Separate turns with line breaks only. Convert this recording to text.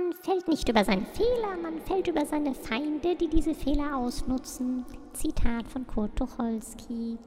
Man fällt nicht über seine Fehler, man fällt über seine Feinde, die diese Fehler ausnutzen. Zitat von Kurt Tucholsky.